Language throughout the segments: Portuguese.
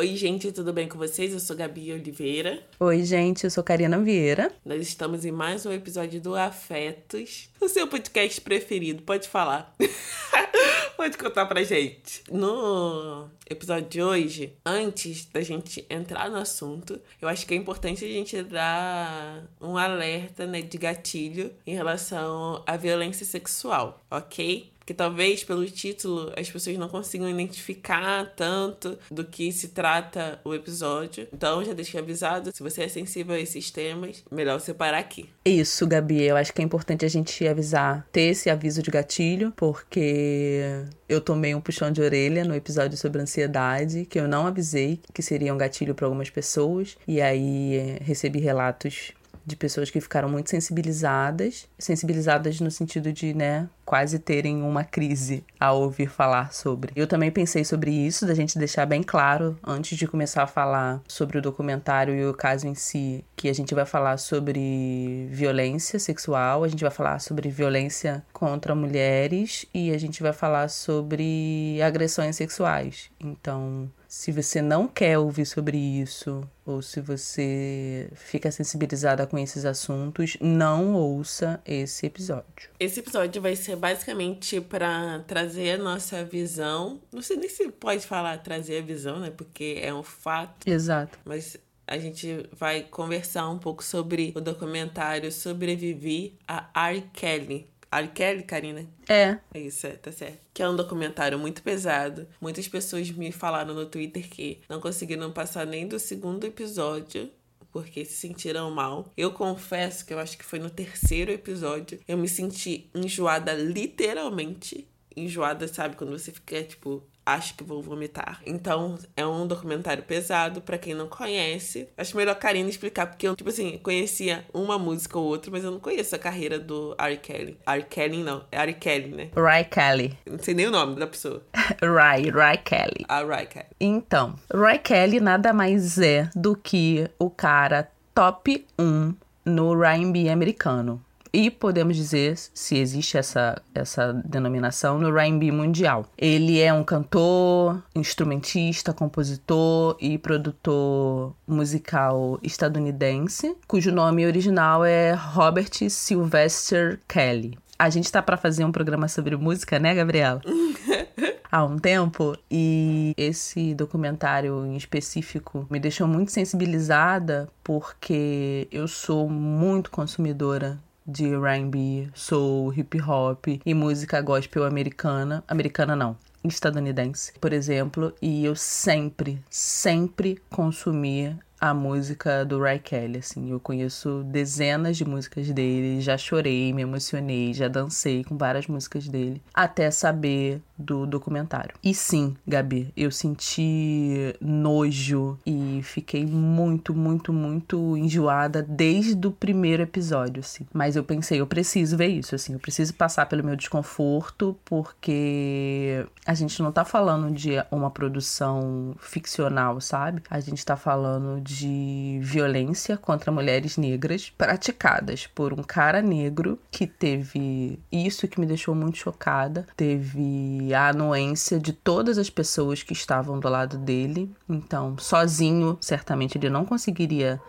Oi, gente, tudo bem com vocês? Eu sou Gabi Oliveira. Oi, gente, eu sou Karina Vieira. Nós estamos em mais um episódio do Afetos, o seu podcast preferido. Pode falar. Pode contar pra gente. No episódio de hoje, antes da gente entrar no assunto, eu acho que é importante a gente dar um alerta né, de gatilho em relação à violência sexual, ok? Que talvez pelo título as pessoas não consigam identificar tanto do que se trata o episódio. Então já deixei avisado, se você é sensível a esses temas, melhor você parar aqui. Isso, Gabi, eu acho que é importante a gente avisar, ter esse aviso de gatilho, porque eu tomei um puxão de orelha no episódio sobre ansiedade, que eu não avisei que seria um gatilho para algumas pessoas, e aí recebi relatos de pessoas que ficaram muito sensibilizadas, sensibilizadas no sentido de, né, quase terem uma crise ao ouvir falar sobre. Eu também pensei sobre isso, da gente deixar bem claro antes de começar a falar sobre o documentário e o caso em si, que a gente vai falar sobre violência sexual, a gente vai falar sobre violência contra mulheres e a gente vai falar sobre agressões sexuais. Então, se você não quer ouvir sobre isso, ou se você fica sensibilizada com esses assuntos, não ouça esse episódio. Esse episódio vai ser basicamente para trazer a nossa visão. Não sei nem se pode falar trazer a visão, né? Porque é um fato. Exato. Mas a gente vai conversar um pouco sobre o documentário Sobrevivi a R. Kelly. R. Kelly, Karina? É. É isso, é, tá certo. Que é um documentário muito pesado. Muitas pessoas me falaram no Twitter que não conseguiram passar nem do segundo episódio porque se sentiram mal. Eu confesso que eu acho que foi no terceiro episódio. Eu me senti enjoada, literalmente. Enjoada, sabe? Quando você fica, tipo, acho que vou vomitar. Então, é um documentário pesado para quem não conhece. Acho melhor a Karina explicar, porque eu, tipo assim, conhecia uma música ou outra, mas eu não conheço a carreira do R. Kelly. R. Kelly não, é R. Kelly, né? Ry Kelly. Não sei nem o nome da pessoa. Ry, Ry Kelly. A Ry Kelly. Então, Ry Kelly nada mais é do que o cara top 1 no R&B americano e podemos dizer, se existe essa, essa denominação, no R&B mundial. Ele é um cantor, instrumentista, compositor e produtor musical estadunidense, cujo nome original é Robert Sylvester Kelly. A gente tá para fazer um programa sobre música, né, Gabriela? há um tempo e esse documentário em específico me deixou muito sensibilizada porque eu sou muito consumidora de R&B, soul, hip hop e música gospel americana, americana não, estadunidense, por exemplo, e eu sempre, sempre consumia a música do Ray Kelly, assim, eu conheço dezenas de músicas dele, já chorei, me emocionei, já dancei com várias músicas dele, até saber do documentário. E sim, Gabi, eu senti nojo e fiquei muito, muito, muito enjoada desde o primeiro episódio, assim. Mas eu pensei, eu preciso ver isso, assim, eu preciso passar pelo meu desconforto, porque a gente não tá falando de uma produção ficcional, sabe? A gente tá falando de violência contra mulheres negras praticadas por um cara negro que teve isso que me deixou muito chocada, teve a anuência de todas as pessoas que estavam do lado dele. Então, sozinho, certamente ele não conseguiria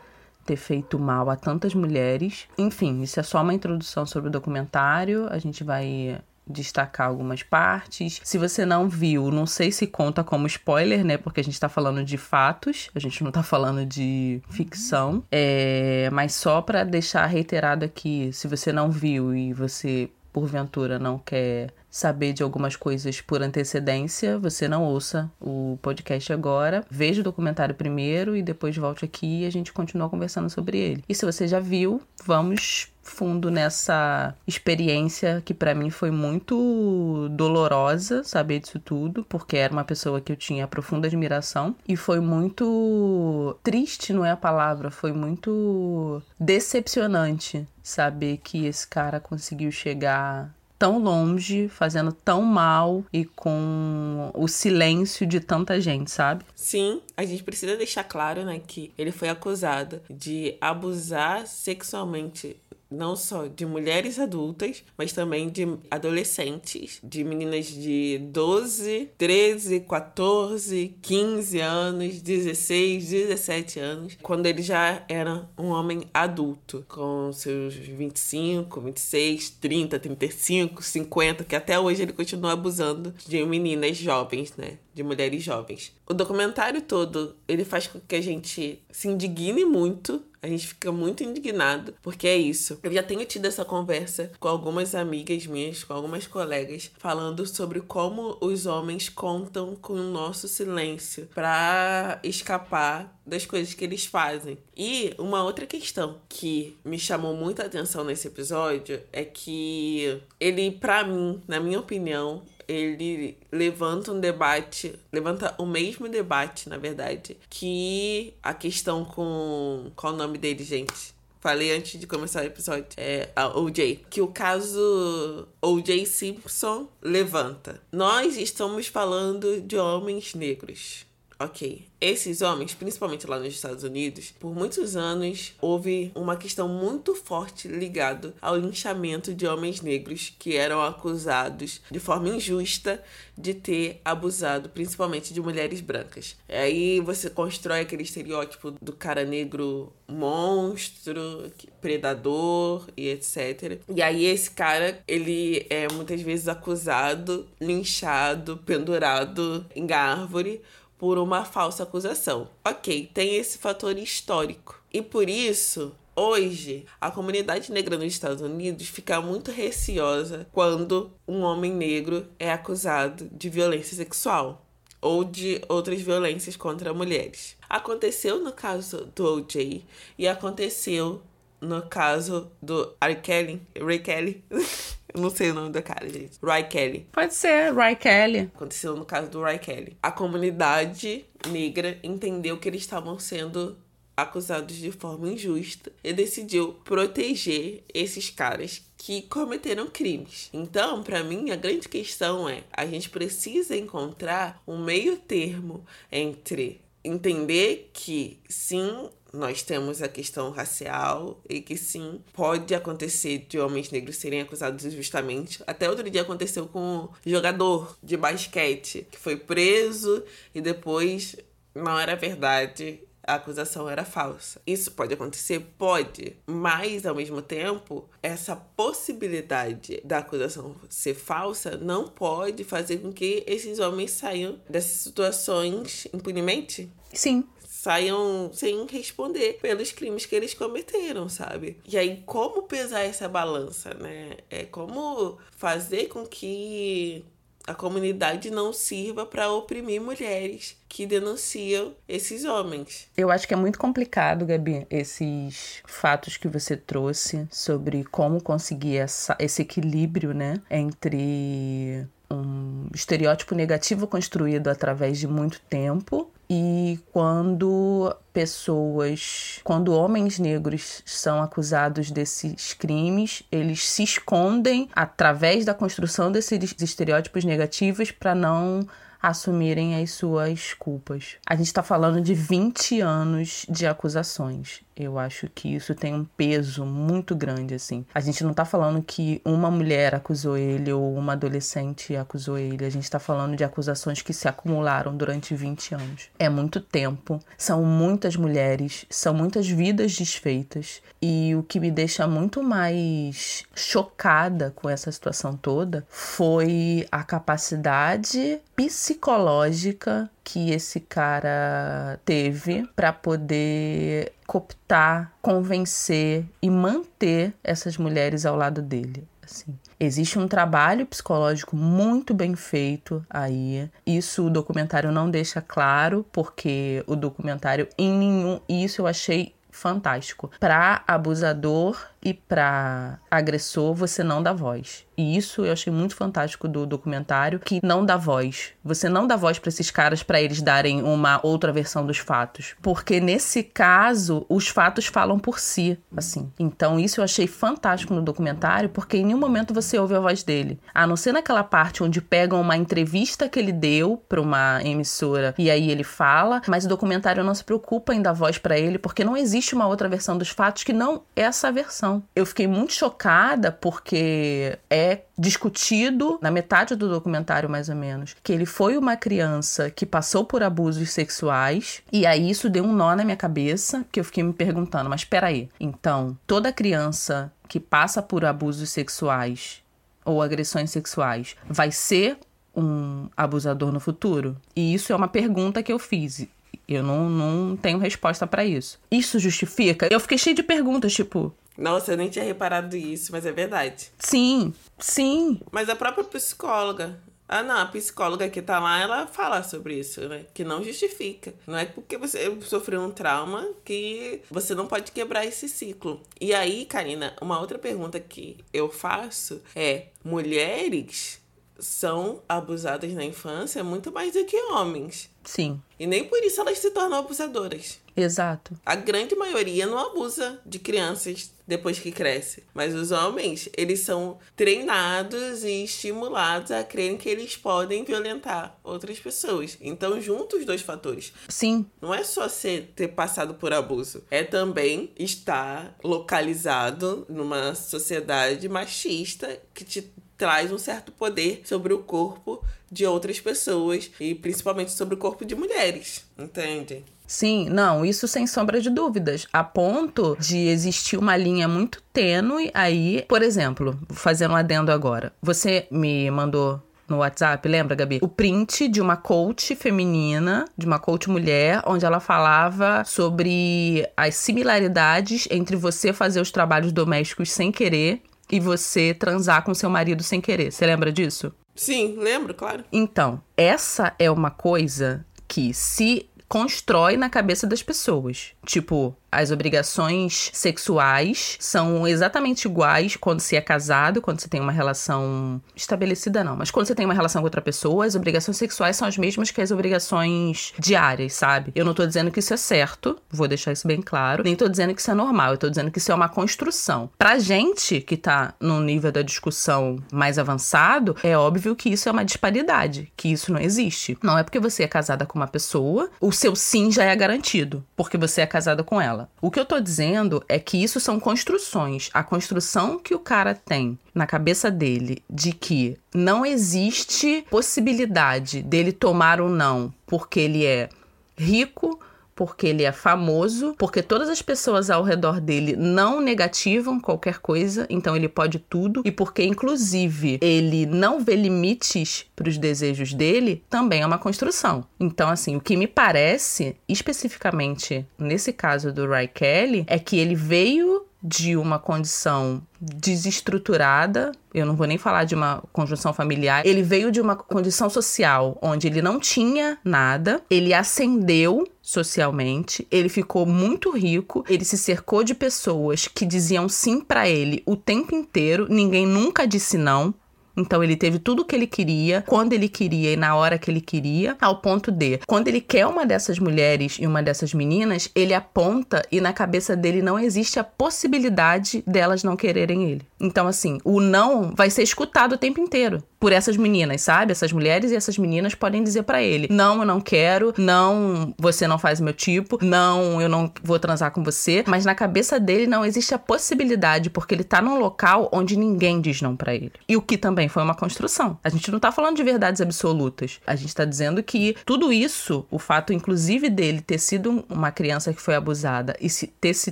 ter feito mal a tantas mulheres. Enfim, isso é só uma introdução sobre o documentário. A gente vai destacar algumas partes. Se você não viu, não sei se conta como spoiler, né? Porque a gente tá falando de fatos, a gente não tá falando de ficção. É, mas só para deixar reiterado aqui, se você não viu e você porventura não quer saber de algumas coisas por antecedência, você não ouça o podcast agora. Veja o documentário primeiro e depois volte aqui e a gente continua conversando sobre ele. E se você já viu, vamos fundo nessa experiência que para mim foi muito dolorosa saber disso tudo, porque era uma pessoa que eu tinha profunda admiração e foi muito triste, não é a palavra, foi muito decepcionante saber que esse cara conseguiu chegar tão longe, fazendo tão mal e com o silêncio de tanta gente, sabe? Sim, a gente precisa deixar claro, né, que ele foi acusado de abusar sexualmente não só de mulheres adultas, mas também de adolescentes, de meninas de 12, 13, 14, 15 anos, 16, 17 anos, quando ele já era um homem adulto, com seus 25, 26, 30, 35, 50, que até hoje ele continua abusando de meninas jovens, né? De mulheres jovens. O documentário todo, ele faz com que a gente se indigne muito a gente fica muito indignado, porque é isso. Eu já tenho tido essa conversa com algumas amigas minhas, com algumas colegas, falando sobre como os homens contam com o nosso silêncio para escapar das coisas que eles fazem. E uma outra questão que me chamou muita atenção nesse episódio é que ele, para mim, na minha opinião, ele levanta um debate, levanta o mesmo debate, na verdade, que a questão com. Qual o nome dele, gente? Falei antes de começar o episódio. É a OJ. Que o caso OJ Simpson levanta. Nós estamos falando de homens negros. Ok. Esses homens, principalmente lá nos Estados Unidos, por muitos anos houve uma questão muito forte ligado ao linchamento de homens negros que eram acusados de forma injusta de ter abusado principalmente de mulheres brancas. Aí você constrói aquele estereótipo do cara negro monstro, predador e etc. E aí esse cara, ele é muitas vezes acusado, linchado, pendurado em árvore por uma falsa acusação. Ok, tem esse fator histórico. E por isso, hoje, a comunidade negra nos Estados Unidos fica muito receosa quando um homem negro é acusado de violência sexual ou de outras violências contra mulheres. Aconteceu no caso do OJ e aconteceu no caso do R. Kelly, Ray Kelly. Eu não sei o nome da cara, gente. Ray Kelly. Pode ser, Ray Kelly. Aconteceu no caso do Ray Kelly. A comunidade negra entendeu que eles estavam sendo acusados de forma injusta e decidiu proteger esses caras que cometeram crimes. Então, para mim, a grande questão é: a gente precisa encontrar um meio termo entre entender que sim, nós temos a questão racial e que sim, pode acontecer de homens negros serem acusados injustamente. Até outro dia aconteceu com um jogador de basquete que foi preso e depois não era verdade. A acusação era falsa. Isso pode acontecer? Pode. Mas, ao mesmo tempo, essa possibilidade da acusação ser falsa não pode fazer com que esses homens saiam dessas situações impunemente. Sim saiam sem responder pelos crimes que eles cometeram, sabe? E aí, como pesar essa balança, né? É como fazer com que a comunidade não sirva para oprimir mulheres que denunciam esses homens. Eu acho que é muito complicado, Gabi, esses fatos que você trouxe sobre como conseguir essa, esse equilíbrio, né, entre um estereótipo negativo construído através de muito tempo e quando pessoas, quando homens negros são acusados desses crimes, eles se escondem através da construção desses estereótipos negativos para não assumirem as suas culpas. A gente está falando de 20 anos de acusações. Eu acho que isso tem um peso muito grande, assim. A gente não tá falando que uma mulher acusou ele ou uma adolescente acusou ele. A gente tá falando de acusações que se acumularam durante 20 anos. É muito tempo, são muitas mulheres, são muitas vidas desfeitas. E o que me deixa muito mais chocada com essa situação toda foi a capacidade psicológica que esse cara teve para poder cooptar, convencer e manter essas mulheres ao lado dele. Assim. Existe um trabalho psicológico muito bem feito aí. Isso o documentário não deixa claro, porque o documentário em nenhum. Isso eu achei fantástico. Para abusador e para agressor, você não dá voz. E isso eu achei muito fantástico do documentário, que não dá voz. Você não dá voz para esses caras para eles darem uma outra versão dos fatos, porque nesse caso os fatos falam por si, assim. Então isso eu achei fantástico no documentário, porque em nenhum momento você ouve a voz dele, a não ser naquela parte onde pegam uma entrevista que ele deu para uma emissora e aí ele fala, mas o documentário não se preocupa em dar voz para ele, porque não existe uma outra versão dos fatos que não essa versão não. Eu fiquei muito chocada porque é discutido na metade do documentário, mais ou menos, que ele foi uma criança que passou por abusos sexuais e aí isso deu um nó na minha cabeça, que eu fiquei me perguntando, mas peraí, então toda criança que passa por abusos sexuais ou agressões sexuais vai ser um abusador no futuro? E isso é uma pergunta que eu fiz. Eu não, não tenho resposta para isso. Isso justifica? Eu fiquei cheio de perguntas, tipo. Nossa, eu nem tinha reparado isso, mas é verdade. Sim, sim. Mas a própria psicóloga. Ah, não, a psicóloga que tá lá, ela fala sobre isso, né? Que não justifica. Não é porque você sofreu um trauma que você não pode quebrar esse ciclo. E aí, Karina, uma outra pergunta que eu faço é: mulheres são abusadas na infância muito mais do que homens. Sim. E nem por isso elas se tornam abusadoras. Exato. A grande maioria não abusa de crianças depois que cresce. Mas os homens, eles são treinados e estimulados a crerem que eles podem violentar outras pessoas. Então, juntos os dois fatores. Sim. Não é só ser, ter passado por abuso. É também estar localizado numa sociedade machista que te traz um certo poder sobre o corpo de outras pessoas e principalmente sobre o corpo de mulheres, entende? Sim, não, isso sem sombra de dúvidas. A ponto de existir uma linha muito tênue aí, por exemplo, fazendo um adendo agora. Você me mandou no WhatsApp, lembra, Gabi? O print de uma coach feminina, de uma coach mulher, onde ela falava sobre as similaridades entre você fazer os trabalhos domésticos sem querer e você transar com seu marido sem querer. Você lembra disso? Sim, lembro, claro. Então, essa é uma coisa que se constrói na cabeça das pessoas. Tipo, as obrigações sexuais são exatamente iguais quando se é casado, quando você tem uma relação estabelecida, não, mas quando você tem uma relação com outra pessoa, as obrigações sexuais são as mesmas que as obrigações diárias, sabe? Eu não tô dizendo que isso é certo, vou deixar isso bem claro, nem tô dizendo que isso é normal, eu tô dizendo que isso é uma construção. Pra gente que tá num nível da discussão mais avançado, é óbvio que isso é uma disparidade, que isso não existe. Não é porque você é casada com uma pessoa, o seu sim já é garantido, porque você é casada com ela. O que eu tô dizendo é que isso são construções. A construção que o cara tem na cabeça dele de que não existe possibilidade dele tomar um não porque ele é rico, porque ele é famoso, porque todas as pessoas ao redor dele não negativam qualquer coisa, então ele pode tudo, e porque, inclusive, ele não vê limites para os desejos dele, também é uma construção. Então, assim, o que me parece, especificamente nesse caso do Ray Kelly, é que ele veio de uma condição desestruturada, eu não vou nem falar de uma conjunção familiar, ele veio de uma condição social onde ele não tinha nada, ele ascendeu socialmente, ele ficou muito rico, ele se cercou de pessoas que diziam sim para ele o tempo inteiro, ninguém nunca disse não. Então ele teve tudo o que ele queria, quando ele queria e na hora que ele queria, ao ponto de, quando ele quer uma dessas mulheres e uma dessas meninas, ele aponta e na cabeça dele não existe a possibilidade delas não quererem ele. Então assim, o não vai ser escutado o tempo inteiro por essas meninas, sabe? Essas mulheres e essas meninas podem dizer para ele: "Não, eu não quero, não, você não faz meu tipo, não, eu não vou transar com você", mas na cabeça dele não existe a possibilidade porque ele tá num local onde ninguém diz não para ele. E o que também foi uma construção. A gente não tá falando de verdades absolutas. A gente tá dizendo que tudo isso, o fato inclusive dele ter sido uma criança que foi abusada e se, ter se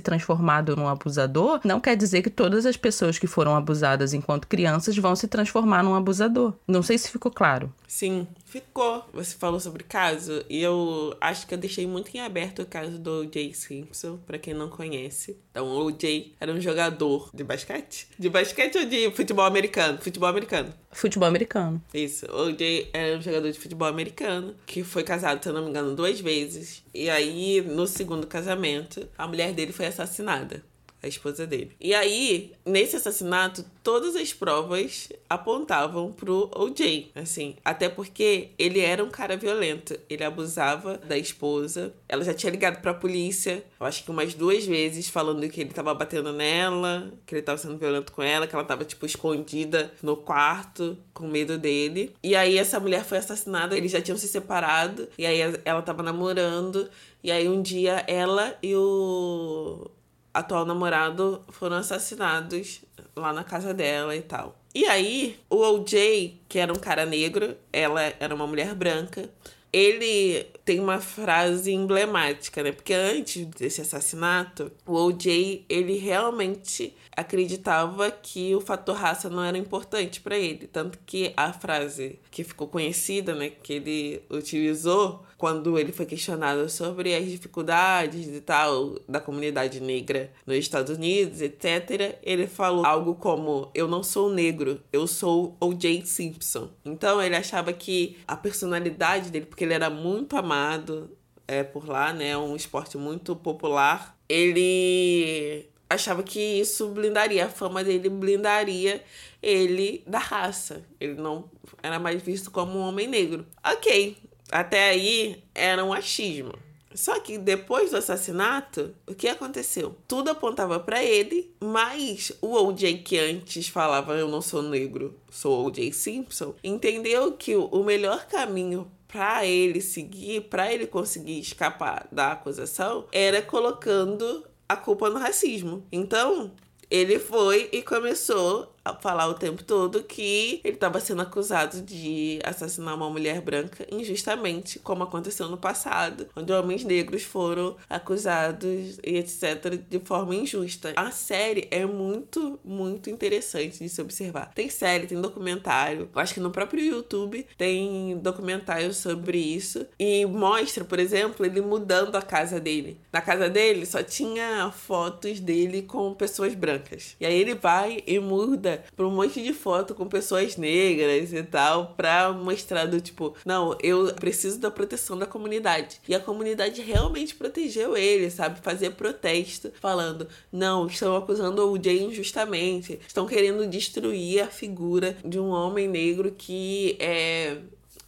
transformado num abusador, não quer dizer que todas as pessoas que foram abusadas enquanto crianças vão se transformar num abusador. Não sei se ficou claro. Sim, ficou. Você falou sobre caso e eu acho que eu deixei muito em aberto o caso do Jay Simpson, para quem não conhece. Então, o Jay era um jogador de basquete? De basquete ou de futebol americano? Futebol americano. Futebol americano. Isso. O Jay era um jogador de futebol americano que foi casado, se eu não me engano, duas vezes. E aí, no segundo casamento, a mulher dele foi assassinada a esposa dele. E aí, nesse assassinato, todas as provas apontavam pro OJ, assim, até porque ele era um cara violento, ele abusava da esposa. Ela já tinha ligado pra polícia, eu acho que umas duas vezes, falando que ele tava batendo nela, que ele tava sendo violento com ela, que ela tava tipo escondida no quarto com medo dele. E aí essa mulher foi assassinada, eles já tinham se separado, e aí ela tava namorando, e aí um dia ela e o atual namorado foram assassinados lá na casa dela e tal. E aí, o OJ, que era um cara negro, ela era uma mulher branca, ele tem uma frase emblemática, né? Porque antes desse assassinato, o OJ, ele realmente acreditava que o fator raça não era importante para ele, tanto que a frase que ficou conhecida, né, que ele utilizou quando ele foi questionado sobre as dificuldades e tal da comunidade negra nos Estados Unidos, etc, ele falou algo como: "Eu não sou negro, eu sou O.J. Simpson". Então ele achava que a personalidade dele, porque ele era muito amado é, por lá, né, um esporte muito popular, ele achava que isso blindaria, a fama dele blindaria ele da raça. Ele não era mais visto como um homem negro. Ok, até aí era um achismo. Só que depois do assassinato, o que aconteceu? Tudo apontava para ele, mas o O.J. que antes falava eu não sou negro, sou O.J. Simpson, entendeu que o melhor caminho para ele seguir, para ele conseguir escapar da acusação, era colocando a culpa no racismo. Então, ele foi e começou falar o tempo todo que ele estava sendo acusado de assassinar uma mulher branca injustamente, como aconteceu no passado, onde homens negros foram acusados e etc. de forma injusta. A série é muito, muito interessante de se observar. Tem série, tem documentário. Eu acho que no próprio YouTube tem documentário sobre isso e mostra, por exemplo, ele mudando a casa dele. Na casa dele só tinha fotos dele com pessoas brancas. E aí ele vai e muda vida pra um monte de foto com pessoas negras e tal, pra mostrar do tipo, não, eu preciso da proteção da comunidade. E a comunidade realmente protegeu ele, sabe? Fazer protesto, falando, não, estão acusando o Jay injustamente, estão querendo destruir a figura de um homem negro que é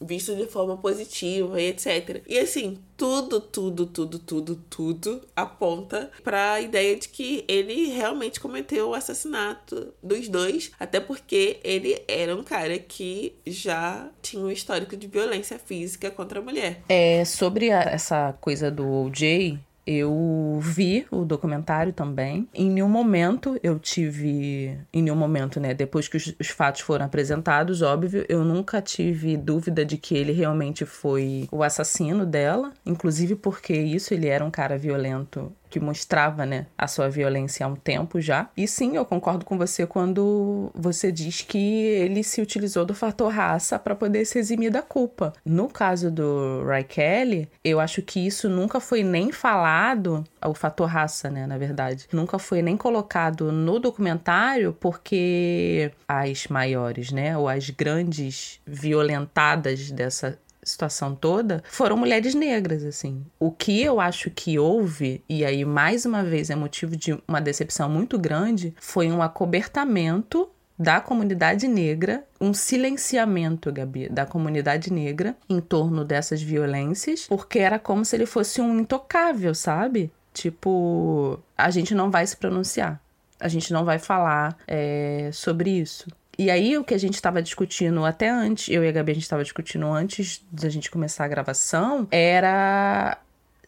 visto de forma positiva e etc. E assim, tudo, tudo, tudo, tudo, tudo aponta para a ideia de que ele realmente cometeu o assassinato dos dois, até porque ele era um cara que já tinha um histórico de violência física contra a mulher. É, sobre a, essa coisa do OJ, eu vi o documentário também. Em nenhum momento eu tive. Em nenhum momento, né? Depois que os, os, fatos foram apresentados, óbvio, eu nunca tive dúvida de que ele realmente foi o assassino dela. Inclusive porque isso, ele era um cara violento que mostrava, né, a sua violência há um tempo já. E sim, eu concordo com você quando você diz que ele se utilizou do fator raça para poder se eximir da culpa. No caso do Ray Kelly, eu acho que isso nunca foi nem falado, o fator raça, né, na verdade, nunca foi nem colocado no documentário porque as maiores, né, ou as grandes violentadas dessa situação toda foram mulheres negras, assim. O que eu acho que houve, e aí mais uma vez é motivo de uma decepção muito grande, foi um acobertamento da comunidade negra, um silenciamento, Gabi, da comunidade negra em torno dessas violências, porque era como se ele fosse um intocável, sabe? Tipo, a gente não vai se pronunciar, a gente não vai falar é, sobre isso. E aí, o que a gente estava discutindo até antes, eu e a Gabi, a gente estava discutindo antes da gente começar a gravação, era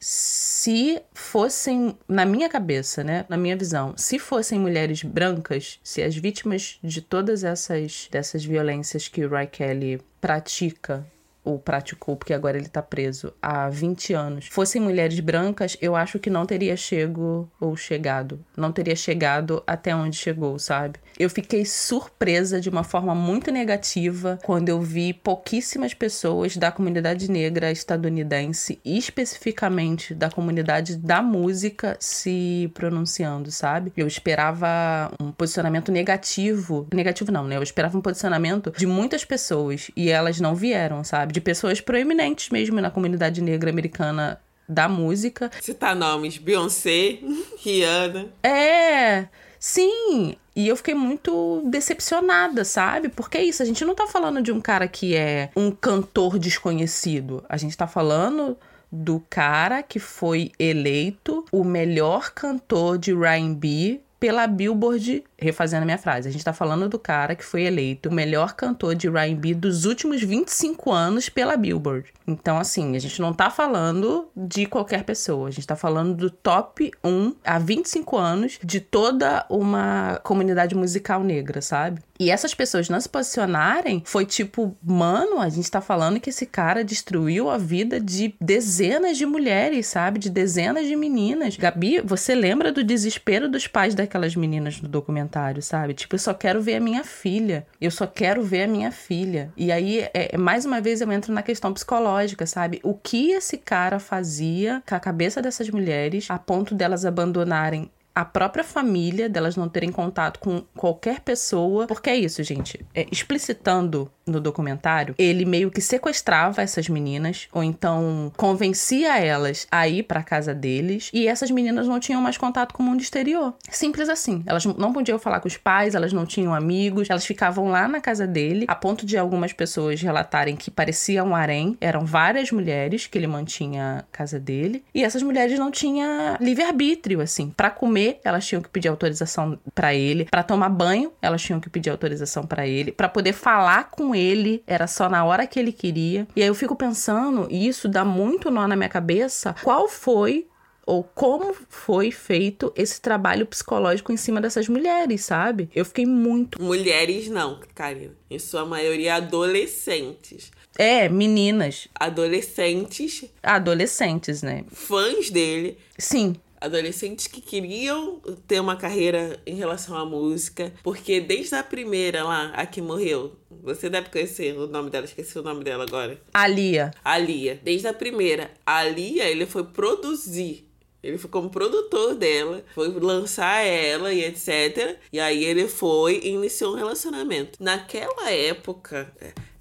se fossem, na minha cabeça, né, na minha visão, se fossem mulheres brancas, se as vítimas de todas essas dessas violências que o Ray Kelly pratica ou praticou, porque agora ele tá preso há 20 anos, fossem mulheres brancas, eu acho que não teria chego ou chegado. Não teria chegado até onde chegou, sabe? Eu fiquei surpresa de uma forma muito negativa quando eu vi pouquíssimas pessoas da comunidade negra estadunidense, especificamente da comunidade da música, se pronunciando, sabe? Eu esperava um posicionamento negativo. Negativo não, né? Eu esperava um posicionamento de muitas pessoas e elas não vieram, sabe? De pessoas proeminentes mesmo na comunidade negra americana da música. Citar nomes: Beyoncé, Rihanna. É, sim. E eu fiquei muito decepcionada, sabe? Porque é isso, a gente não tá falando de um cara que é um cantor desconhecido. A gente tá falando do cara que foi eleito o melhor cantor de R&B pela Billboard, refazendo a minha frase, a gente tá falando do cara que foi eleito o melhor cantor de R&B dos últimos 25 anos pela Billboard. Então, assim, a gente não tá falando de qualquer pessoa, a gente tá falando do top 1 há 25 anos de toda uma comunidade musical negra, sabe? E essas pessoas não se posicionarem foi tipo, mano, a gente tá falando que esse cara destruiu a vida de dezenas de mulheres, sabe? De dezenas de meninas. Gabi, você lembra do desespero dos pais daquelas meninas no documentário, sabe? Tipo, eu só quero ver a minha filha. Eu só quero ver a minha filha. E aí, é, mais uma vez, eu entro na questão psicológica, sabe? O que esse cara fazia com a cabeça dessas mulheres a ponto delas abandonarem a própria família, delas não terem contato com qualquer pessoa. Porque é isso, gente. É, explicitando no documentário, ele meio que sequestrava essas meninas, ou então convencia elas a ir para casa deles, e essas meninas não tinham mais contato com o mundo exterior. Simples assim. Elas não podiam falar com os pais, elas não tinham amigos, elas ficavam lá na casa dele, a ponto de algumas pessoas relatarem que parecia um harém, eram várias mulheres que ele mantinha a casa dele, e essas mulheres não tinham livre-arbítrio, assim, para comer comer, elas tinham que pedir autorização para ele. Para tomar banho, elas tinham que pedir autorização para ele. Para poder falar com ele, era só na hora que ele queria. E aí eu fico pensando, e isso dá muito nó na minha cabeça, qual foi ou como foi feito esse trabalho psicológico em cima dessas mulheres, sabe? Eu fiquei muito. Mulheres não, Karina. Em sua maioria adolescentes. É, meninas. Adolescentes. Adolescentes, né? Fãs dele. Sim adolescentes que queriam ter uma carreira em relação à música, porque desde a primeira lá, a que morreu, você deve conhecer o nome dela, esqueci o nome dela agora. Alia. Alia. Desde a primeira, a Alia, ele foi produzir ele foi como produtor dela, foi lançar ela e etc. E aí ele foi e iniciou um relacionamento. Naquela época,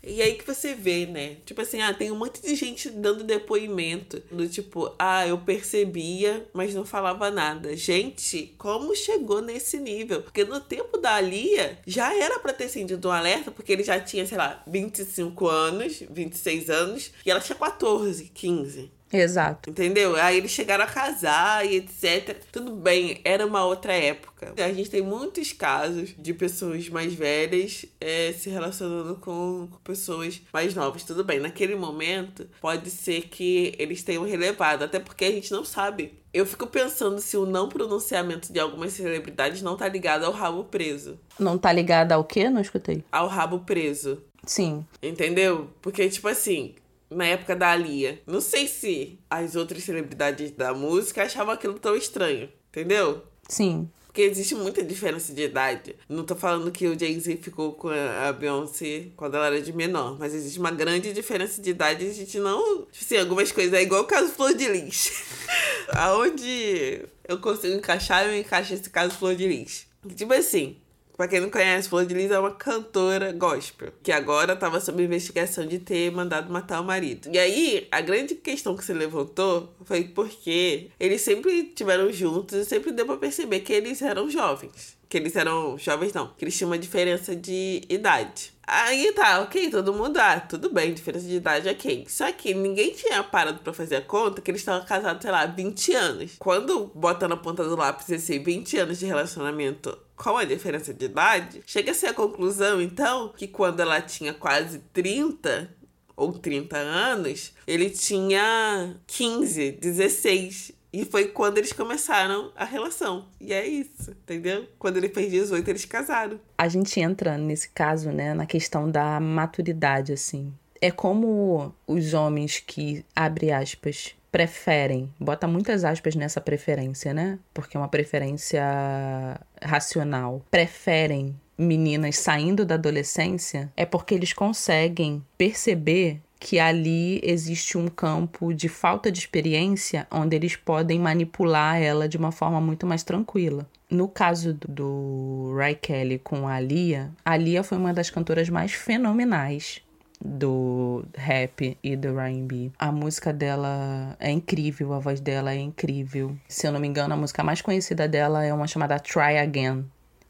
e aí que você vê, né? Tipo assim, ah, tem um monte de gente dando depoimento do tipo, ah, eu percebia, mas não falava nada. Gente, como chegou nesse nível? Porque no tempo da Alia já era pra ter sentido um alerta, porque ele já tinha, sei lá, 25 anos, 26 anos, e ela tinha 14, 15. Exato. Entendeu? Aí eles chegaram a casar e etc. Tudo bem, era uma outra época. A gente tem muitos casos de pessoas mais velhas é, se relacionando com, pessoas mais novas. Tudo bem, naquele momento pode ser que eles tenham relevado, até porque a gente não sabe. Eu fico pensando se o não pronunciamento de algumas celebridades não tá ligado ao rabo preso. Não tá ligado ao quê? Não escutei. Ao rabo preso. Sim. Entendeu? Porque, tipo assim, na época da Alia. Não sei se as outras celebridades da música achavam aquilo tão estranho, entendeu? Sim. Porque existe muita diferença de idade. Não tô falando que o Jay-Z ficou com a Beyoncé quando ela era de menor, mas existe uma grande diferença de idade. A gente não. Tipo assim, algumas coisas. É igual o caso Flor de Lis. Aonde eu consigo encaixar, eu encaixo esse caso Flor de Lis. Tipo assim, Pra quem não conhece, Flor de Lis é uma cantora gospel, que agora estava sob investigação de ter mandado matar o marido. E aí, a grande questão que se levantou foi porque eles sempre tiveram juntos e sempre deu pra perceber que eles eram jovens. Que eles eram jovens, não, que eles tinham uma diferença de idade. Aí tá, ok, todo mundo, ah, tudo bem, diferença de idade, ok. Só que ninguém tinha parado pra fazer a conta que eles estavam casados, sei lá, 20 anos. Quando bota na ponta do lápis esse 20 anos de relacionamento com a diferença de idade, chega-se à conclusão, então, que quando ela tinha quase 30 ou 30 anos, ele tinha 15, 16. E foi quando eles começaram a relação. E é isso, entendeu? Quando ele fez 18, eles casaram. A gente entra nesse caso, né, na questão da maturidade, assim. É como os homens que, abre aspas, preferem, bota muitas aspas nessa preferência, né? Porque é uma preferência racional. Preferem meninas saindo da adolescência é porque eles conseguem perceber que ali existe um campo de falta de experiência onde eles podem manipular ela de uma forma muito mais tranquila. No caso do Ray Kelly com a Lia, a Lia foi uma das cantoras mais fenomenais do rap e do R&B. A música dela é incrível, a voz dela é incrível. Se eu não me engano, a música mais conhecida dela é uma chamada Try Again,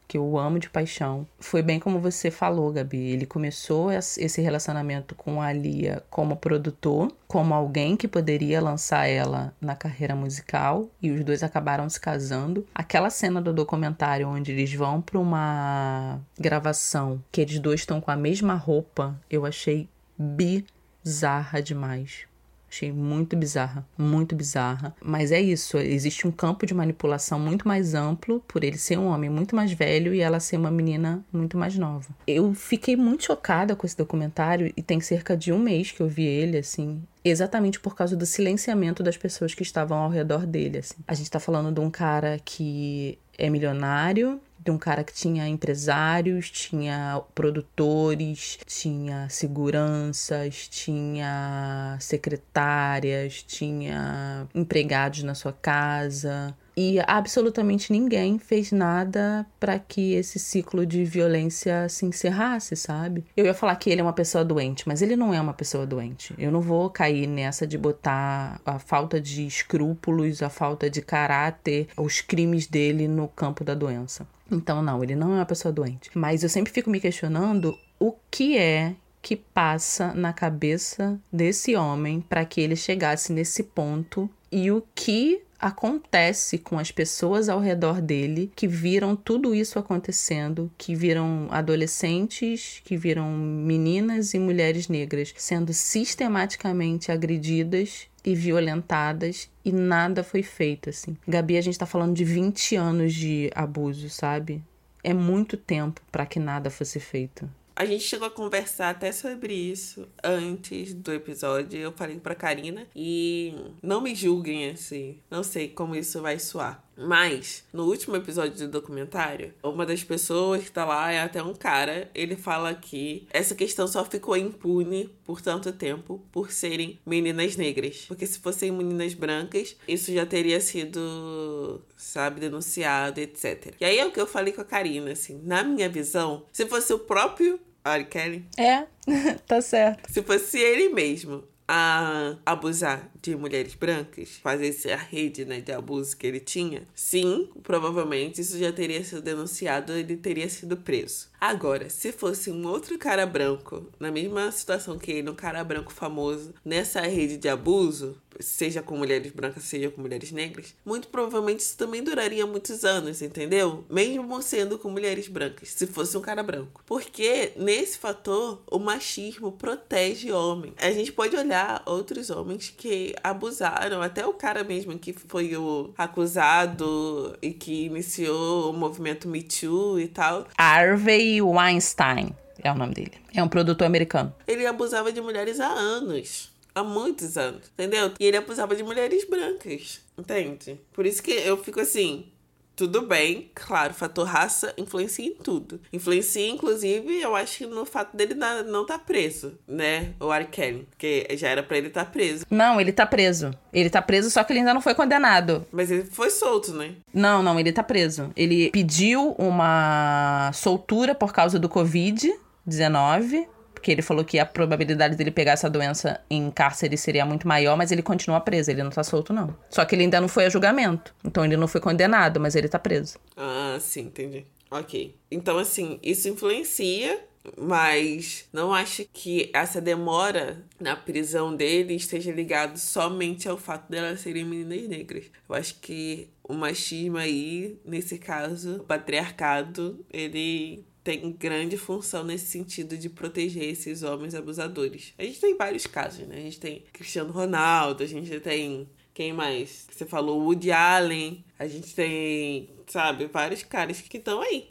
que eu amo de paixão. Foi bem como você falou, Gabi. Ele começou esse relacionamento com a Lia como produtor, como alguém que poderia lançar ela na carreira musical, e os dois acabaram se casando. Aquela cena do documentário onde eles vão para uma gravação que eles dois estão com a mesma roupa, eu achei bizarra demais. Achei muito bizarra, muito bizarra. Mas é isso, existe um campo de manipulação muito mais amplo por ele ser um homem muito mais velho e ela ser uma menina muito mais nova. Eu fiquei muito chocada com esse documentário e tem cerca de um mês que eu vi ele, assim, exatamente por causa do silenciamento das pessoas que estavam ao redor dele. Assim. A gente tá falando de um cara que é milionário, de um cara que tinha empresários, tinha produtores, tinha seguranças, tinha secretárias, tinha empregados na sua casa. E absolutamente ninguém fez nada para que esse ciclo de violência se encerrasse, sabe? Eu ia falar que ele é uma pessoa doente, mas ele não é uma pessoa doente. Eu não vou cair nessa de botar a falta de escrúpulos, a falta de caráter, os crimes dele no campo da doença. Então, não, ele não é uma pessoa doente. Mas eu sempre fico me questionando o que é que passa na cabeça desse homem para que ele chegasse nesse ponto e o que acontece com as pessoas ao redor dele que viram tudo isso acontecendo, que viram adolescentes, que viram meninas e mulheres negras sendo sistematicamente agredidas e violentadas e nada foi feito, assim. Gabi, a gente tá falando de 20 anos de abuso, sabe? É muito tempo para que nada fosse feito. A gente chegou a conversar até sobre isso antes do episódio. Eu falei pra Karina e não me julguem assim. Não sei como isso vai soar. Mas, no último episódio do documentário, uma das pessoas que tá lá é até um cara. Ele fala que essa questão só ficou impune por tanto tempo por serem meninas negras. Porque se fossem meninas brancas, isso já teria sido, sabe, denunciado, etc. E aí é o que eu falei com a Karina, assim. Na minha visão, se fosse o próprio Ari Kelly. É, tá certo. Se fosse ele mesmo a abusar de mulheres brancas, fazer essa rede né, de abuso que ele tinha, sim, provavelmente isso já teria sido denunciado, ele teria sido preso. Agora, se fosse um outro cara branco, na mesma situação que ele, um cara branco famoso, nessa rede de abuso, seja com mulheres brancas, seja com mulheres negras, muito provavelmente isso também duraria muitos anos, entendeu? Mesmo sendo com mulheres brancas, se fosse um cara branco. Porque nesse fator, o machismo protege homem. A gente pode olhar outros homens que abusaram, até o cara mesmo que foi o acusado e que iniciou o movimento Me Too e tal. Harvey Weinstein é o nome dele. É um produtor americano. Ele abusava de mulheres há anos há muitos anos, entendeu? E ele abusava de mulheres brancas, entende? Por isso que eu fico assim, tudo bem, claro, fator raça influencia em tudo. Influencia, inclusive, eu acho no fato dele não estar tá preso, né? O R. Kelly. Porque já era pra ele estar tá preso. Não, ele tá preso. Ele tá preso, só que ele ainda não foi condenado. Mas ele foi solto, né? Não, não, ele tá preso. Ele pediu uma soltura por causa do Covid-19 porque ele falou que a probabilidade dele pegar essa doença em cárcere seria muito maior, mas ele continua preso, ele não tá solto, não. Só que ele ainda não foi a julgamento. Então ele não foi condenado, mas ele tá preso. Ah, sim, entendi. Ok. Então, assim, isso influencia mas não acho que essa demora na prisão dele esteja ligado somente ao fato delas serem meninas negras. Eu acho que o machismo aí, nesse caso, o patriarcado, ele tem grande função nesse sentido de proteger esses homens abusadores. A gente tem vários casos, né? A gente tem Cristiano Ronaldo, a gente tem quem mais? Você falou Woody Allen, a gente tem, sabe, vários caras que estão aí.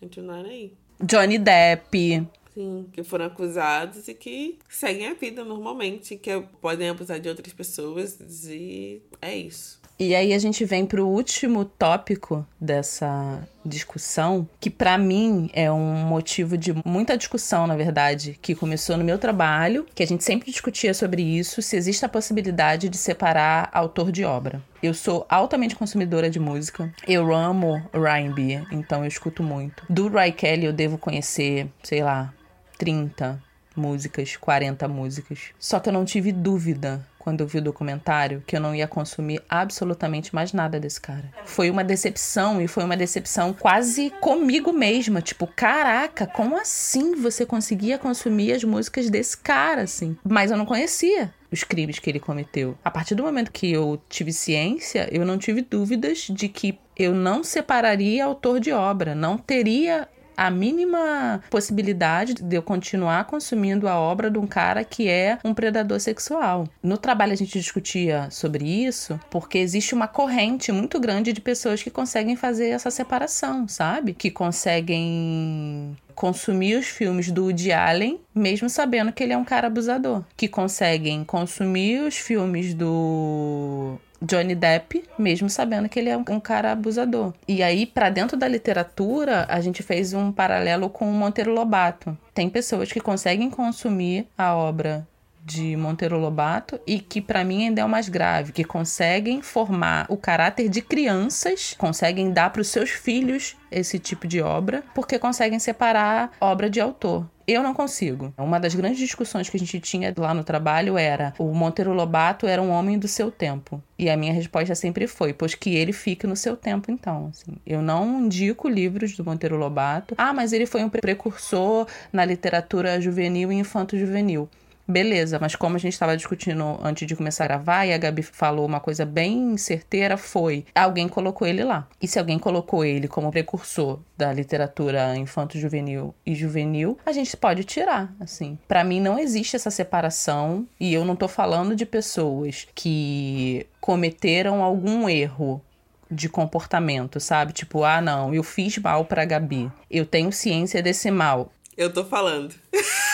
Continuaram aí. Johnny Depp. Sim, que foram acusados e que seguem a vida normalmente, que podem abusar de outras pessoas e é isso. E aí a gente vem para o último tópico dessa discussão, que para mim é um motivo de muita discussão, na verdade, que começou no meu trabalho, que a gente sempre discutia sobre isso, se existe a possibilidade de separar autor de obra. Eu sou altamente consumidora de música. Eu amo R&B, então eu escuto muito. Do Ray Kelly eu devo conhecer, sei lá, 30 músicas, 40 músicas. Só que eu não tive dúvida quando eu vi o documentário que eu não ia consumir absolutamente mais nada desse cara. Foi uma decepção e foi uma decepção quase comigo mesma, tipo, caraca, como assim você conseguia consumir as músicas desse cara assim? Mas eu não conhecia os crimes que ele cometeu. A partir do momento que eu tive ciência, eu não tive dúvidas de que eu não separaria autor de obra, não teria a mínima possibilidade de eu continuar consumindo a obra de um cara que é um predador sexual. No trabalho a gente discutia sobre isso porque existe uma corrente muito grande de pessoas que conseguem fazer essa separação, sabe? Que conseguem consumir os filmes do Woody Allen, mesmo sabendo que ele é um cara abusador. Que conseguem consumir os filmes do Johnny Depp, mesmo sabendo que ele é um cara abusador. E aí, para dentro da literatura, a gente fez um paralelo com o Monteiro Lobato. Tem pessoas que conseguem consumir a obra de Monteiro Lobato e que para mim ainda é o mais grave, que conseguem formar o caráter de crianças, conseguem dar para os seus filhos esse tipo de obra, porque conseguem separar obra de autor. Eu não consigo. Uma das grandes discussões que a gente tinha lá no trabalho era: o Monteiro Lobato era um homem do seu tempo. E a minha resposta sempre foi: pois que ele fique no seu tempo, então. Assim, eu não indico livros do Monteiro Lobato. Ah, mas ele foi um precursor na literatura juvenil e infanto-juvenil. Beleza, mas como a gente estava discutindo antes de começar a gravar e a Gabi falou uma coisa bem certeira, foi alguém colocou ele lá. E se alguém colocou ele como precursor da literatura infanto-juvenil e juvenil, a gente pode tirar, assim. Para mim não existe essa separação e eu não tô falando de pessoas que cometeram algum erro de comportamento, sabe? Tipo, ah, não, eu fiz mal pra Gabi. Eu tenho ciência desse mal. Eu tô falando.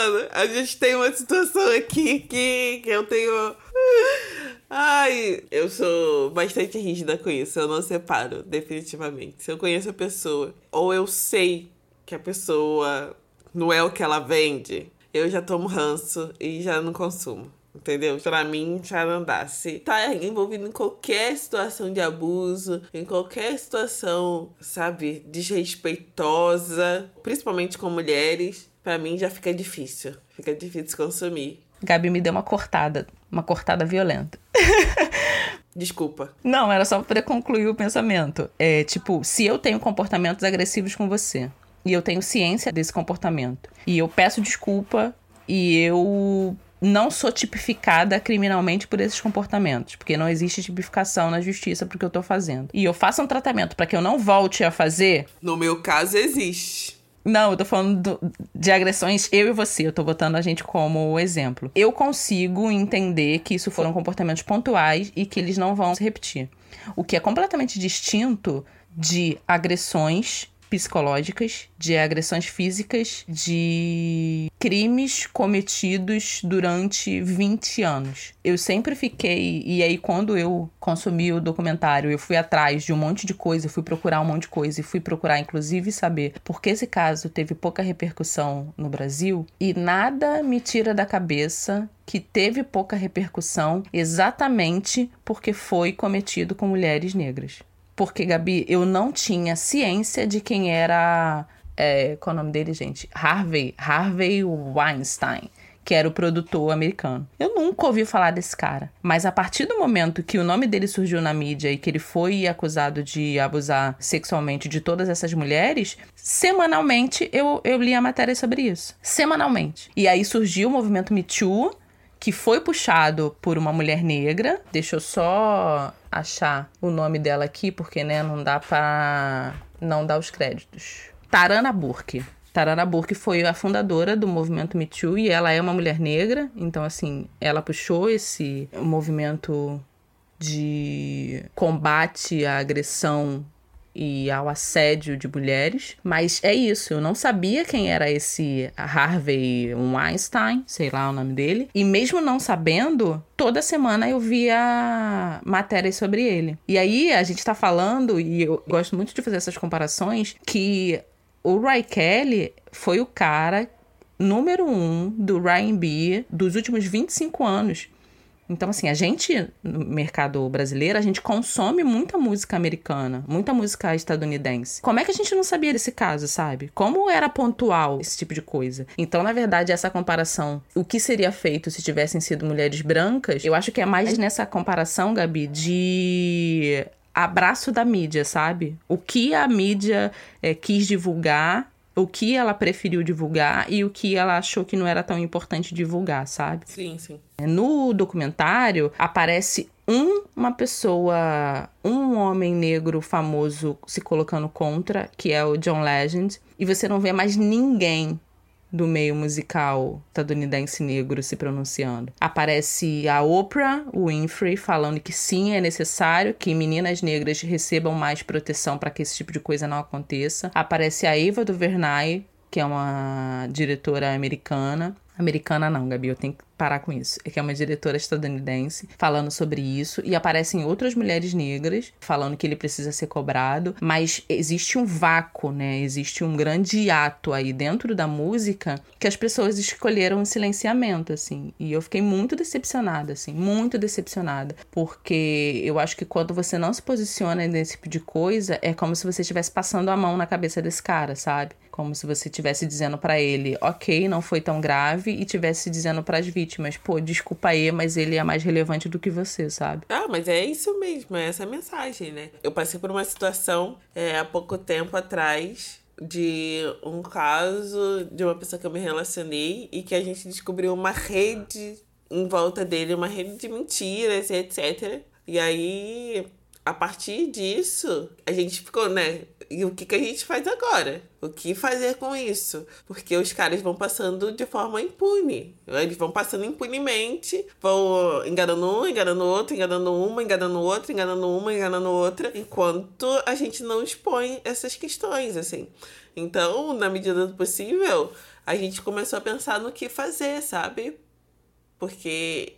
falando. A gente tem uma situação aqui que, que eu tenho. Ai, eu sou bastante rígida com isso. Eu não separo, definitivamente. Se eu conheço a pessoa, ou eu sei que a pessoa não é o que ela vende, eu já tomo ranço e já não consumo. Entendeu? Pra mim, já não dá. Se tá envolvido em qualquer situação de abuso, em qualquer situação, sabe, desrespeitosa, principalmente com mulheres, para mim já fica difícil. Fica difícil consumir. Gabi me deu uma cortada, uma cortada violenta. Desculpa. Não, era só para concluir o pensamento. É tipo, se eu tenho comportamentos agressivos com você e eu tenho ciência desse comportamento e eu peço desculpa e eu não sou tipificada criminalmente por esses comportamentos, porque não existe tipificação na justiça porque eu tô fazendo. E eu faço um tratamento para que eu não volte a fazer. No meu caso existe. Não, eu tô falando do, de agressões eu e você. Eu tô botando a gente como exemplo. Eu consigo entender que isso foram comportamentos pontuais e que eles não vão se repetir. O que é completamente distinto de agressões psicológicas, de agressões físicas, de crimes cometidos durante 20 anos. Eu sempre fiquei, e aí quando eu consumi o documentário, eu fui atrás de um monte de coisa, fui procurar um monte de coisa e fui procurar inclusive saber por que esse caso teve pouca repercussão no Brasil e nada me tira da cabeça que teve pouca repercussão exatamente porque foi cometido com mulheres negras. Porque, Gabi, eu não tinha ciência de quem era. É, qual o nome dele, gente? Harvey. Harvey Weinstein que era o produtor americano. Eu nunca ouvi falar desse cara. Mas a partir do momento que o nome dele surgiu na mídia e que ele foi acusado de abusar sexualmente de todas essas mulheres, semanalmente eu, eu li a matéria sobre isso. Semanalmente. E aí surgiu o movimento Me Too, que foi puxado por uma mulher negra. Deixa eu só achar o nome dela aqui, porque né, não dá para não dar os créditos. Tarana Burke. Tarana Burke foi a fundadora do movimento Me Too e ela é uma mulher negra, então assim, ela puxou esse movimento de combate à agressão e ao assédio de mulheres. Mas é isso, eu não sabia quem era esse Harvey Weinstein, sei lá o nome dele. E mesmo não sabendo, toda semana eu via matérias sobre ele. E aí a gente tá falando, e eu gosto muito de fazer essas comparações, que o Ray Kelly foi o cara número um do Ryan B dos últimos 25 anos Então, assim, a gente, no mercado brasileiro, a gente consome muita música americana, muita música estadunidense. Como é que a gente não sabia desse caso, sabe? Como era pontual esse tipo de coisa? Então, na verdade, essa comparação, o que seria feito se tivessem sido mulheres brancas, eu acho que é mais nessa comparação, Gabi, de abraço da mídia, sabe? O que a mídia é, quis divulgar o que ela preferiu divulgar e o que ela achou que não era tão importante divulgar, sabe? Sim, sim. No documentário aparece um, uma pessoa, um homem negro famoso se colocando contra, que é o John Legend, e você não vê mais ninguém do meio musical estadunidense negro se pronunciando. Aparece a Oprah Winfrey falando que sim, é necessário que meninas negras recebam mais proteção para que esse tipo de coisa não aconteça. Aparece a Eva DuVernay, que é uma diretora americana. Americana não, Gabi, eu tenho que parar com isso. É que é uma diretora estadunidense falando sobre isso e aparecem outras mulheres negras falando que ele precisa ser cobrado, mas existe um vácuo, né? Existe um grande ato aí dentro da música que as pessoas escolheram o silenciamento, assim. E eu fiquei muito decepcionada, assim, muito decepcionada, porque eu acho que quando você não se posiciona nesse tipo de coisa, é como se você estivesse passando a mão na cabeça desse cara, sabe? Como se você estivesse dizendo para ele, ok, não foi tão grave, e estivesse dizendo para as vítimas. Pô, desculpa aí, mas ele é mais relevante do que você, sabe? Ah, mas é isso mesmo, é essa mensagem, né? Eu passei por uma situação é, há pouco tempo atrás de um caso de uma pessoa que eu me relacionei e que a gente descobriu uma rede em volta dele, uma rede de mentiras e etc. E aí, a partir disso, a gente ficou, né? E o que, que a gente faz agora? O que fazer com isso? Porque os caras vão passando de forma impune. Eles vão passando impunemente, vão enganando um, enganando outro, enganando uma, enganando outra, enganando uma, enganando outra, enquanto a gente não expõe essas questões, assim. Então, na medida do possível, a gente começou a pensar no que fazer, sabe? Porque,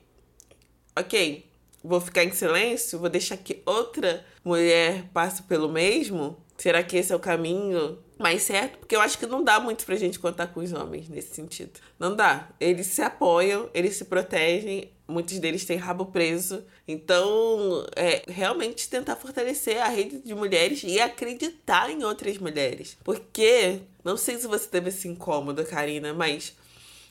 ok, vou ficar em silêncio, vou deixar que outra mulher passe pelo mesmo Será que esse é o caminho mais certo? Porque eu acho que não dá muito pra gente contar com os homens nesse sentido. Não dá. Eles se apoiam, eles se protegem, muitos deles têm rabo preso. Então, é realmente tentar fortalecer a rede de mulheres e acreditar em outras mulheres. Porque, não sei se você teve esse incômodo, Karina, mas,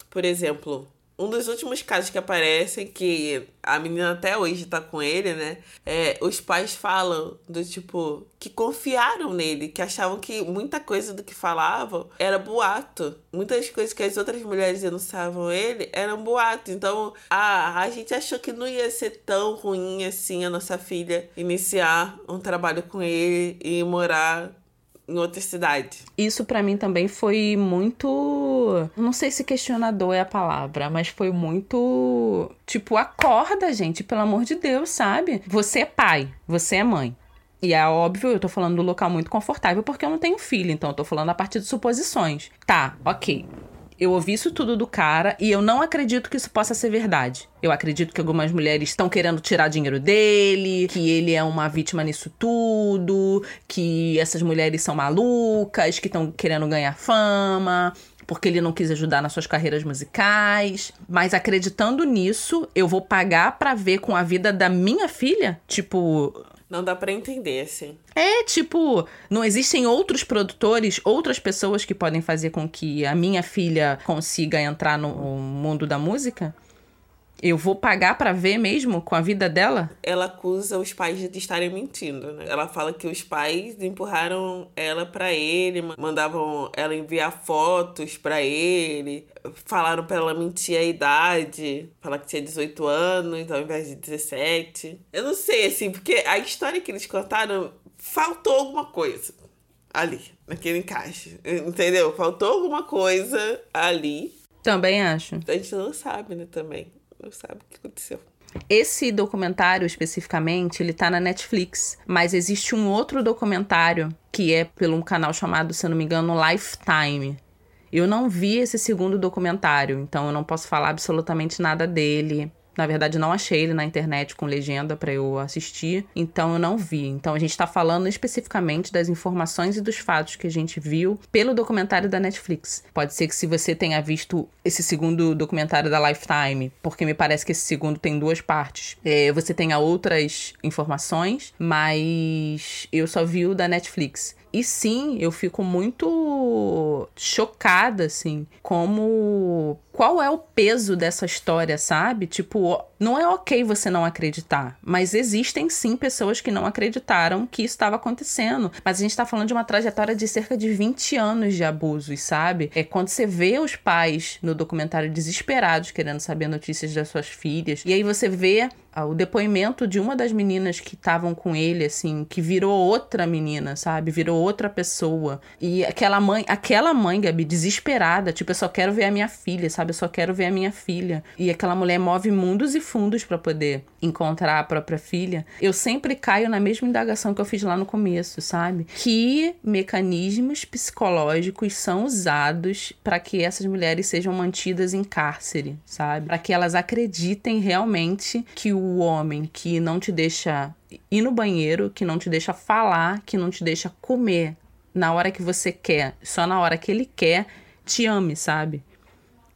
por exemplo, um dos últimos casos que aparecem, que a menina até hoje tá com ele, né? É, os pais falam do tipo que confiaram nele, que achavam que muita coisa do que falavam era boato. Muitas coisas que as outras mulheres denunciavam ele eram boato. Então, a, a gente achou que não ia ser tão ruim assim a nossa filha iniciar um trabalho com ele e morar em outra cidade. Isso para mim também foi muito, não sei se questionador é a palavra, mas foi muito tipo acorda, gente, pelo amor de Deus, sabe? Você é pai, você é mãe. E é óbvio, eu tô falando do local muito confortável porque eu não tenho filho, então eu tô falando a partir de suposições. Tá, ok. Eu ouvi isso tudo do cara e eu não acredito que isso possa ser verdade. Eu acredito que algumas mulheres estão querendo tirar dinheiro dele, que ele é uma vítima nisso tudo, que essas mulheres são malucas, que estão querendo ganhar fama, porque ele não quis ajudar nas suas carreiras musicais. Mas acreditando nisso, eu vou pagar para ver com a vida da minha filha? Tipo, não dá para entender, assim. É, tipo, não existem outros produtores, outras pessoas que podem fazer com que a minha filha consiga entrar no mundo da música? Eu vou pagar para ver mesmo com a vida dela? Ela acusa os pais de estarem mentindo, né? Ela fala que os pais empurraram ela para ele, mandavam ela enviar fotos para ele, falaram para ela mentir a idade, falar que tinha 18 anos ao invés de 17. Eu não sei, assim, porque a história que eles contaram faltou alguma coisa ali, naquele encaixe. Entendeu? Faltou alguma coisa ali. Também acho. A gente não sabe, né, também sabe o que aconteceu. Esse documentário especificamente, ele tá na Netflix, mas existe um outro documentário que é pelo um canal chamado, se eu não me engano, Lifetime. Eu não vi esse segundo documentário, então eu não posso falar absolutamente nada dele. Na verdade, não achei ele na internet com legenda para eu assistir, então eu não vi. Então a gente tá falando especificamente das informações e dos fatos que a gente viu pelo documentário da Netflix. Pode ser que se você tenha visto esse segundo documentário da Lifetime, porque me parece que esse segundo tem duas partes, é, você tenha outras informações, mas eu só vi o da Netflix. E sim, eu fico muito chocada, assim, como. Qual é o peso dessa história, sabe? Tipo, não é ok você não acreditar, mas existem sim pessoas que não acreditaram que isso estava acontecendo. Mas a gente tá falando de uma trajetória de cerca de 20 anos de abusos, sabe? É quando você vê os pais no documentário desesperados querendo saber notícias das suas filhas, e aí você vê o depoimento de uma das meninas que estavam com ele, assim, que virou outra menina, sabe? Virou outra pessoa. E aquela mãe, aquela mãe, Gabi, desesperada, tipo, eu só quero ver a minha filha, sabe? Eu só quero ver a minha filha. E aquela mulher move mundos e fundos para poder encontrar a própria filha. Eu sempre caio na mesma indagação que eu fiz lá no começo, sabe? Que mecanismos psicológicos são usados para que essas mulheres sejam mantidas em cárcere, sabe? Para que elas acreditem realmente que o homem que não te deixa ir no banheiro, que não te deixa falar, que não te deixa comer na hora que você quer, só na hora que ele quer, te ame, sabe?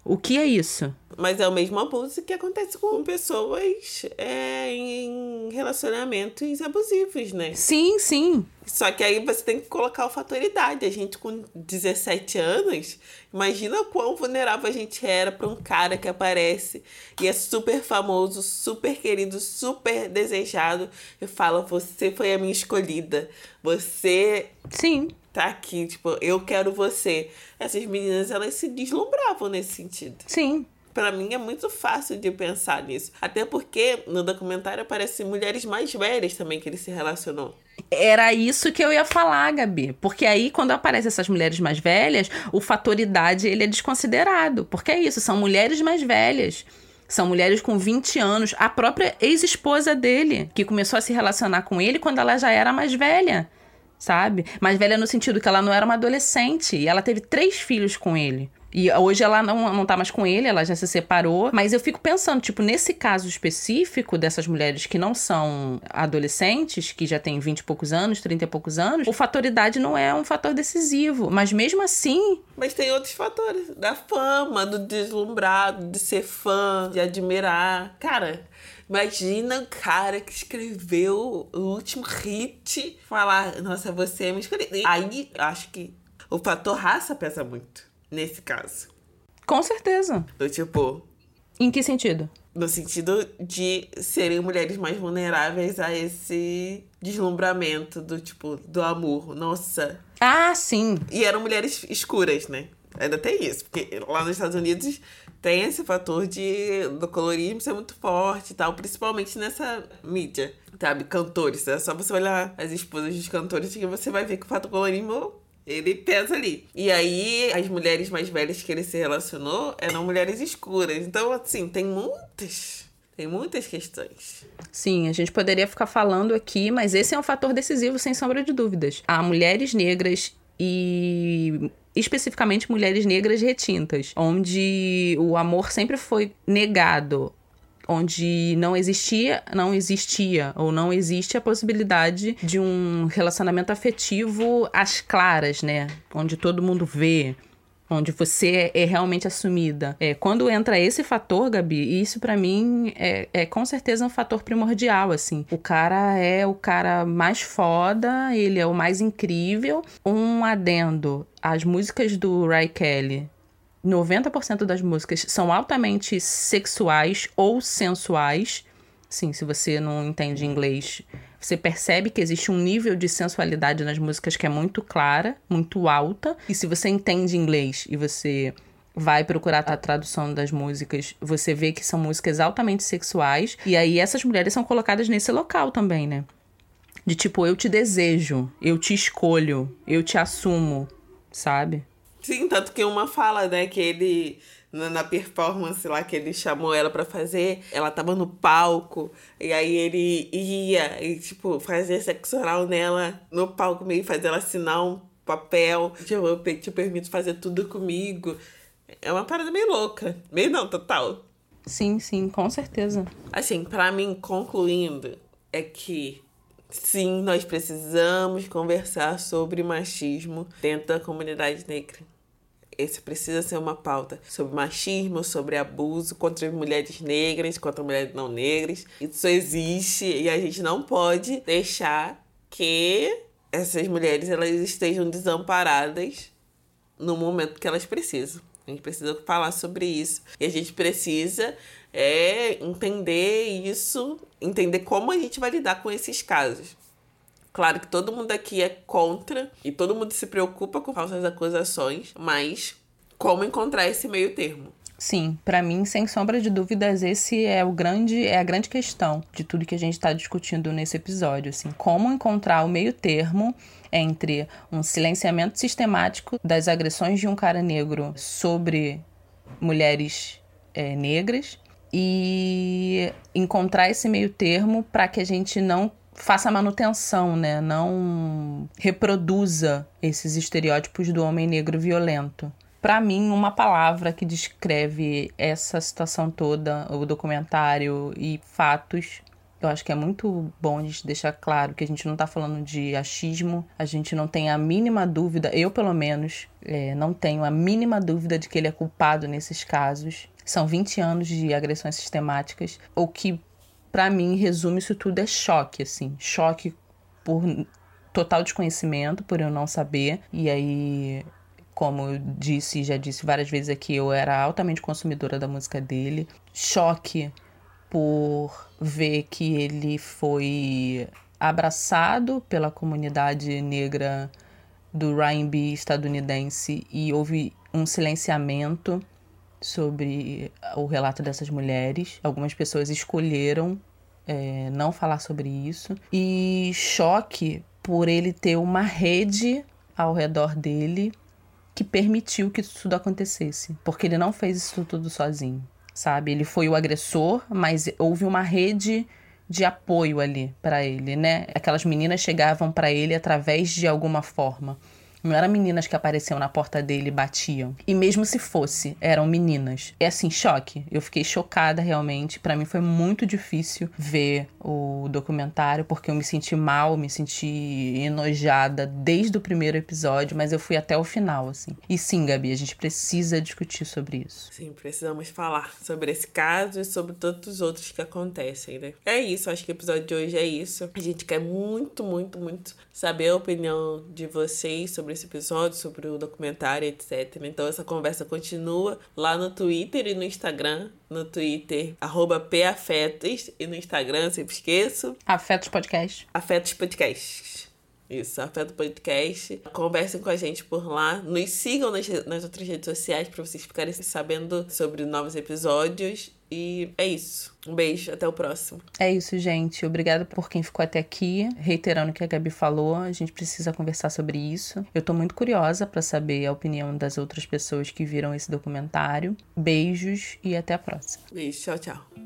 O que é isso? Mas é o mesmo abuso que acontece com pessoas é, em relacionamentos abusivos, né? Sim, sim. Só que aí você tem que colocar o fator idade. A gente com 17 anos, imagina quão vulnerável a gente era para um cara que aparece e é super famoso, super querido, super desejado e fala: Você foi a minha escolhida. Você. Sim tá aqui, tipo, eu quero você. Essas meninas, elas se deslumbravam nesse sentido. Sim. Para mim é muito fácil de pensar nisso. Até porque no documentário aparecem mulheres mais velhas também que ele se relacionou. Era isso que eu ia falar, Gabi. Porque aí, quando aparecem essas mulheres mais velhas, o fator idade ele é desconsiderado. Porque é isso, são mulheres mais velhas. São mulheres com 20 anos. A própria ex-esposa dele, que começou a se relacionar com ele quando ela já era mais velha sabe? Mais velha no sentido que ela não era uma adolescente e ela teve três filhos com ele. E hoje ela não, não tá mais com ele, ela já se separou. Mas eu fico pensando, tipo, nesse caso específico dessas mulheres que não são adolescentes, que já têm 20 e poucos anos, 30 e poucos anos, o fator idade não é um fator decisivo. Mas mesmo assim. Mas tem outros fatores. Da fama, do deslumbrado, de ser fã, de admirar. Cara. Imagina o cara que escreveu o último hit falar, nossa, você é me escolhida. Aí, acho que o fator raça pesa muito nesse caso. Com certeza. Do tipo. Em que sentido? No sentido de serem mulheres mais vulneráveis a esse deslumbramento do tipo, do amor. Nossa. Ah, sim. E eram mulheres escuras, né? Ainda tem isso, porque lá nos Estados Unidos tem esse fator de do colorismo ser muito forte e tal, principalmente nessa mídia, sabe? Cantores. É só você olhar as esposas dos cantores que você vai ver que o fator colorismo ele pesa ali. E aí, as mulheres mais velhas que ele se relacionou eram mulheres escuras. Então, assim, tem muitas. Tem muitas questões. Sim, a gente poderia ficar falando aqui, mas esse é um fator decisivo, sem sombra de dúvidas. Há mulheres negras e especificamente mulheres negras retintas, onde o amor sempre foi negado, onde não existia, não existia ou não existe a possibilidade de um relacionamento afetivo às claras, né? Onde todo mundo vê, onde você é realmente assumida. É, quando entra esse fator, Gabi, isso para mim é, é com certeza um fator primordial, assim. O cara é o cara mais foda, ele é o mais incrível. Um adendo, as músicas do Ray Kelly 90% das músicas são altamente sexuais ou sensuais. Sim, se você não entende inglês, você percebe que existe um nível de sensualidade nas músicas que é muito clara, muito alta. E se você entende inglês e você vai procurar a tradução das músicas, você vê que são músicas altamente sexuais. E aí essas mulheres são colocadas nesse local também, né? De tipo, eu te desejo, eu te escolho, eu te assumo, sabe? Sim, tanto que uma fala, né, que ele na performance lá que ele chamou ela para fazer, ela tava no palco, e aí ele ia e, tipo, fazia sexo oral nela no palco, meio fazer ela assinar um papel, tipo, eu te permito fazer tudo comigo. É uma parada meio louca. Meio não, total. Sim, sim, com certeza. Assim, para mim, concluindo, é que sim, nós precisamos conversar sobre machismo dentro da comunidade negra. Esse precisa ser uma pauta sobre machismo, sobre abuso contra mulheres negras, contra mulheres não negras. Isso existe e a gente não pode deixar que essas mulheres elas estejam desamparadas no momento que elas precisam. A gente precisa falar sobre isso. E a gente precisa é, entender isso, entender como a gente vai lidar com esses casos. Claro que todo mundo aqui é contra e todo mundo se preocupa com falsas acusações, mas como encontrar esse meio termo? Sim, para mim, sem sombra de dúvidas, esse é o grande é a grande questão de tudo que a gente está discutindo nesse episódio, assim, como encontrar o meio termo entre um silenciamento sistemático das agressões de um cara negro sobre mulheres é, negras e encontrar esse meio termo para que a gente não faça manutenção, né? Não reproduza esses estereótipos do homem negro violento. Para mim, uma palavra que descreve essa situação toda, o documentário e fatos, eu acho que é muito bom a gente deixar claro que a gente não está falando de achismo, a gente não tem a mínima dúvida, eu pelo menos é, não tenho a mínima dúvida de que ele é culpado nesses casos. São 20 anos de agressões sistemáticas, o que para mim, resume isso tudo é choque, assim. Choque por total desconhecimento, por eu não saber. E aí, como eu disse, já disse várias vezes aqui, eu era altamente consumidora da música dele. Choque por ver que ele foi abraçado pela comunidade negra do R&B estadunidense e houve um silenciamento sobre o relato dessas mulheres. Algumas pessoas escolheram é, não falar sobre isso. E choque por ele ter uma rede ao redor dele que permitiu que isso tudo acontecesse. Porque ele não fez isso tudo sozinho, sabe? Ele foi o agressor, mas houve uma rede de apoio ali para ele, né? Aquelas meninas chegavam para ele através de alguma forma. Não eram meninas que apareciam na porta dele e batiam. E mesmo se fosse, eram meninas. É assim, choque. Eu fiquei chocada realmente. Para mim foi muito difícil ver o documentário porque eu me senti mal, me senti enojada desde o primeiro episódio, mas eu fui até o final, assim. E sim, Gabi, a gente precisa discutir sobre isso. Sim, precisamos falar sobre esse caso e sobre todos os outros que acontecem, né? É isso, acho que o episódio de hoje é isso. A gente quer muito, muito, muito saber a opinião de vocês sobre esse episódio, sobre o documentário, etc. Então essa conversa continua lá no Twitter e no Instagram. No Twitter, arroba PAfetos, e no Instagram, sempre esqueço. Afetos Podcast. Afetos Podcast. Isso, Afeto Podcast. Conversem com a gente por lá. Nos sigam nas, nas outras redes sociais para vocês ficarem sabendo sobre novos episódios. E é isso. Um beijo, até o próximo. É isso, gente. Obrigada por quem ficou até aqui. Reiterando o que a Gabi falou, a gente precisa conversar sobre isso. Eu tô muito curiosa para saber a opinião das outras pessoas que viram esse documentário. Beijos e até a próxima. Beijo, tchau, tchau.